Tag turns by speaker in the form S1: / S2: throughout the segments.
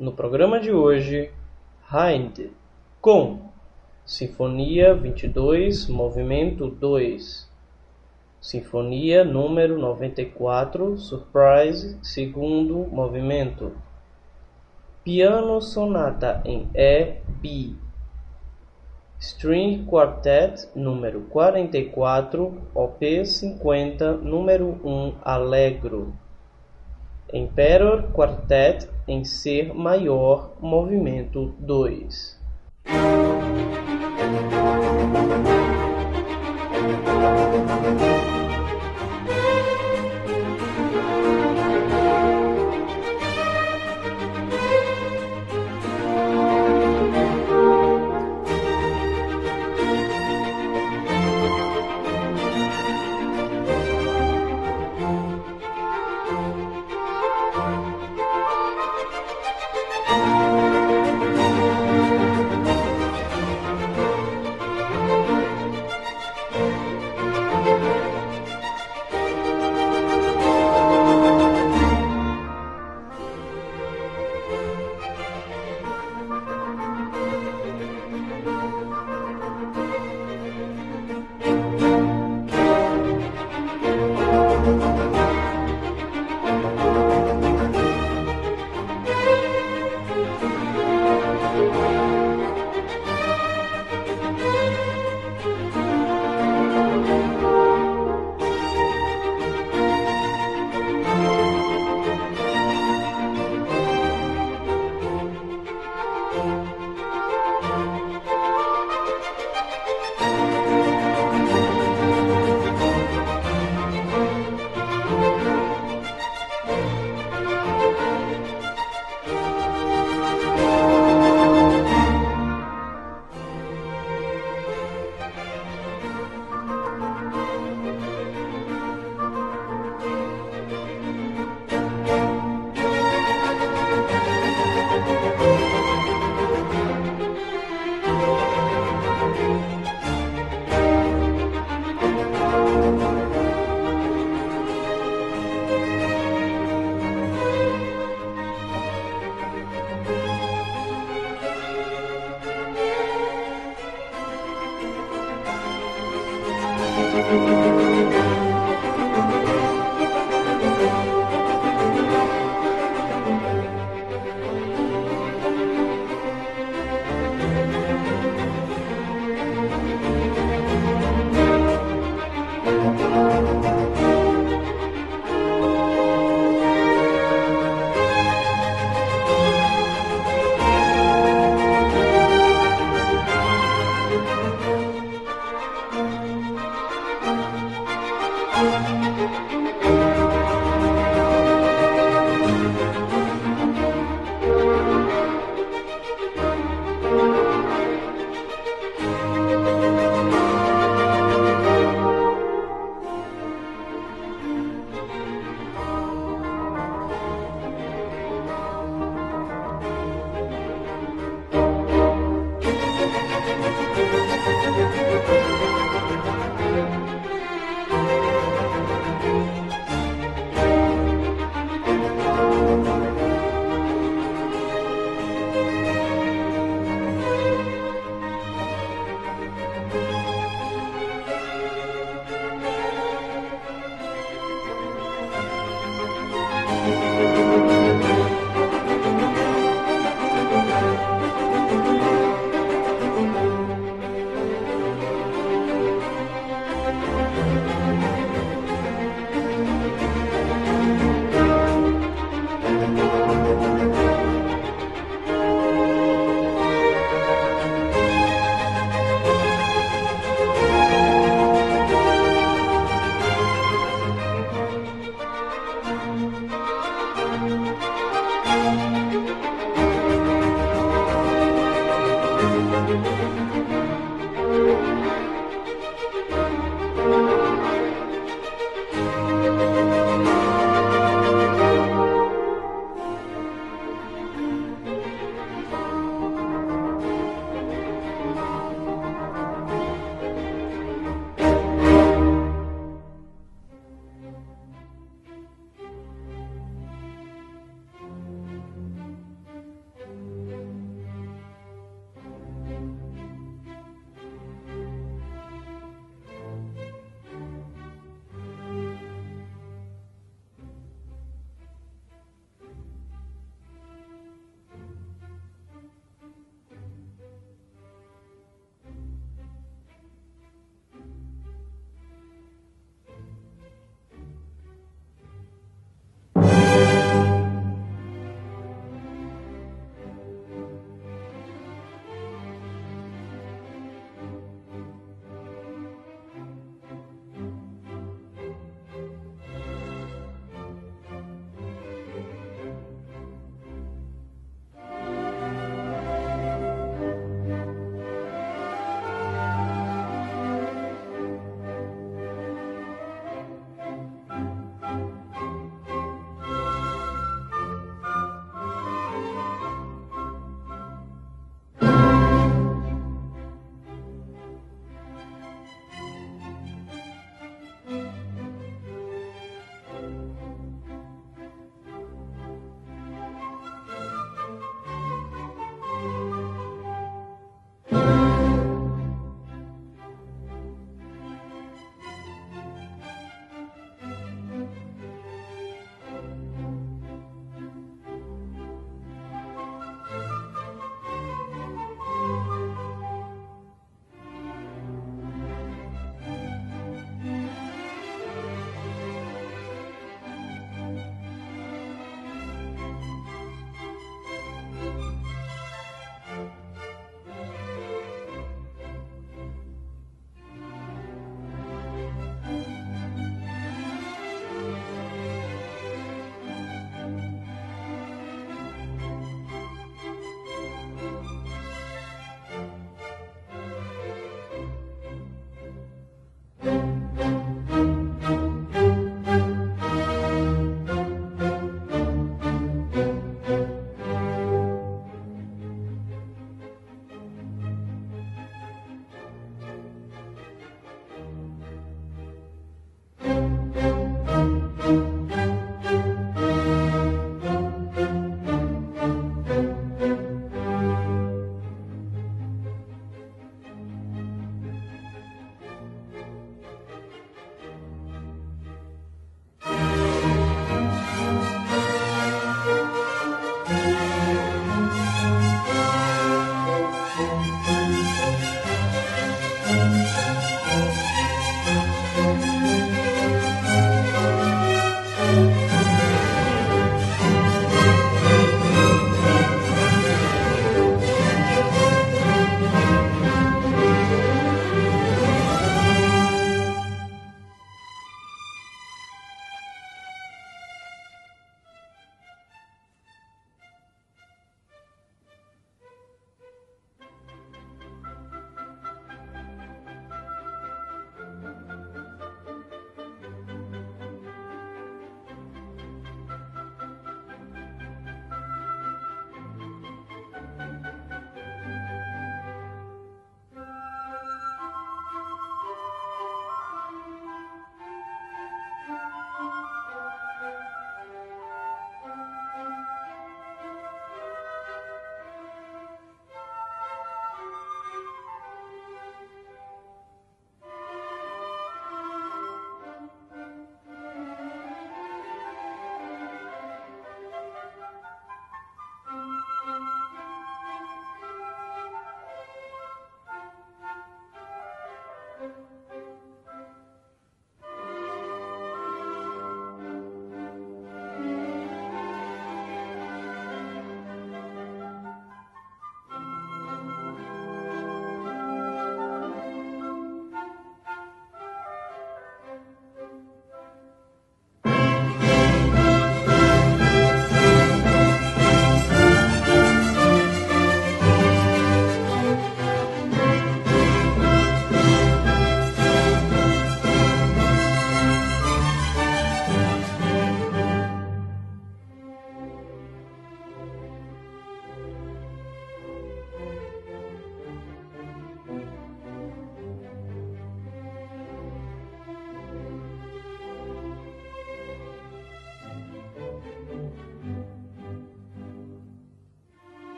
S1: No programa de hoje, Hind com Sinfonia 22, Movimento 2. Sinfonia número 94, Surprise, segundo movimento. Piano Sonata em E-B. String Quartet número 44, OP 50, número 1, Allegro. Emperor Quartet em Ser maior, movimento 2.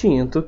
S1: Tinto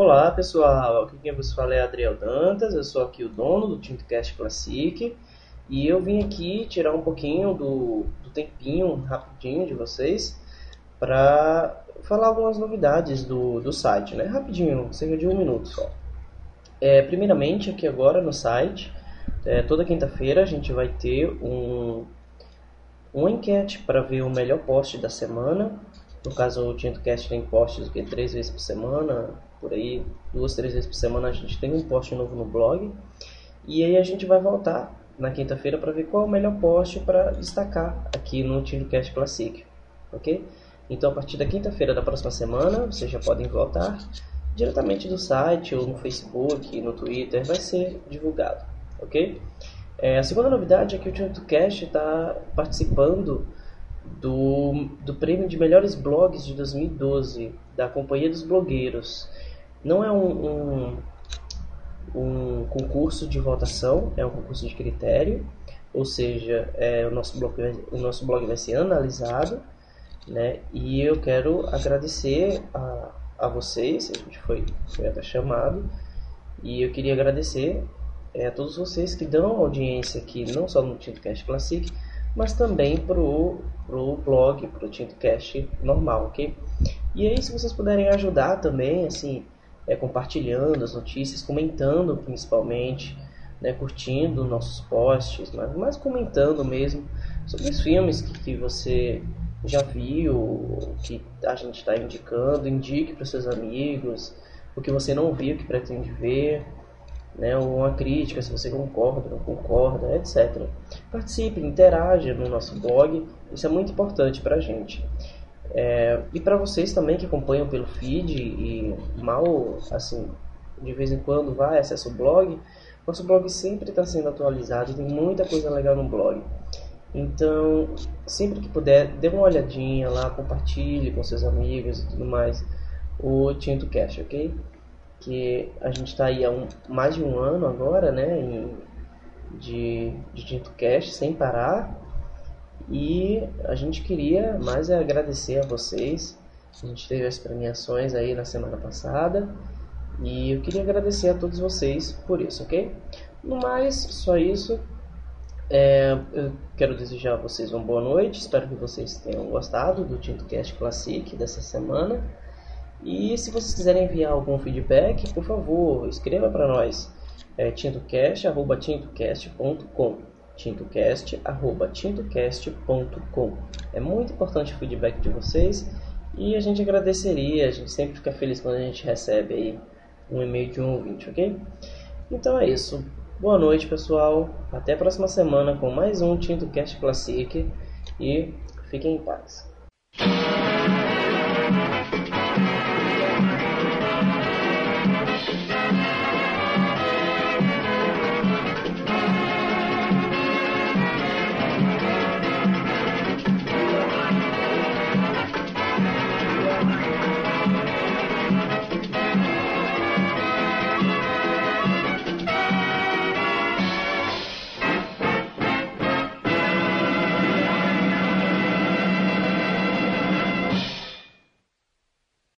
S1: Olá pessoal, aqui quem vos fala é Adriel Dantas, eu sou aqui o dono do TintoCast Classic e eu vim aqui tirar um pouquinho do, do tempinho rapidinho de vocês para falar algumas novidades do, do site, né? Rapidinho, cerca de um minuto só. É, primeiramente, aqui agora no site, é, toda quinta-feira a gente vai ter um, uma enquete para ver o melhor post da semana. No caso, o TintoCast tem posts que três vezes por semana, por aí, duas, três vezes por semana a gente tem um post novo no blog. E aí a gente vai voltar na quinta-feira para ver qual é o melhor post para destacar aqui no TintoCast Classic, ok? Então, a partir da quinta-feira da próxima semana, vocês já podem votar diretamente do site ou no Facebook, no Twitter, vai ser divulgado, ok? É, a segunda novidade é que o TintoCast está participando do, do prêmio de melhores blogs de 2012 da Companhia dos Blogueiros. Não é um, um, um concurso de votação, é um concurso de critério, ou seja, é, o, nosso blog, o nosso blog vai ser analisado, né? E eu quero agradecer a, a vocês, a gente foi, foi até chamado, e eu queria agradecer é, a todos vocês que dão audiência aqui, não só no TintoCast Classic, mas também pro, pro blog, pro TintoCast normal, ok? E aí, se vocês puderem ajudar também, assim, é, compartilhando as notícias, comentando principalmente, né, curtindo nossos posts, mas, mas comentando mesmo sobre os filmes que, que você já viu, que a gente está indicando, indique para seus amigos, o que você não viu, que pretende ver, né, uma crítica, se você concorda, não concorda, etc. Participe, interaja no nosso blog, isso é muito importante para a gente. É, e para vocês também que acompanham pelo feed e mal, assim, de vez em quando vai, acessa o blog, nosso blog sempre está sendo atualizado, tem muita coisa legal no blog. Então, sempre que puder, dê uma olhadinha lá, compartilhe com seus amigos e tudo mais o Tinto Cash, ok? que a gente está aí há um, mais de um ano agora, né, em, de, de Tinto Cash sem parar. E a gente queria mais é agradecer a vocês. A gente teve as premiações aí na semana passada. E eu queria agradecer a todos vocês por isso, ok? No mais, só isso. É, eu quero desejar a vocês uma boa noite. Espero que vocês tenham gostado do Tinto Cast Classic dessa semana. E se vocês quiserem enviar algum feedback, por favor, escreva para nós. É tintocast.tintocast.com tintocast.tintocast.com É muito importante o feedback de vocês e a gente agradeceria, a gente sempre fica feliz quando a gente recebe aí um e-mail de um ouvinte, ok? Então é isso. Boa noite, pessoal. Até a próxima semana com mais um TintoCast Classic e fiquem em paz.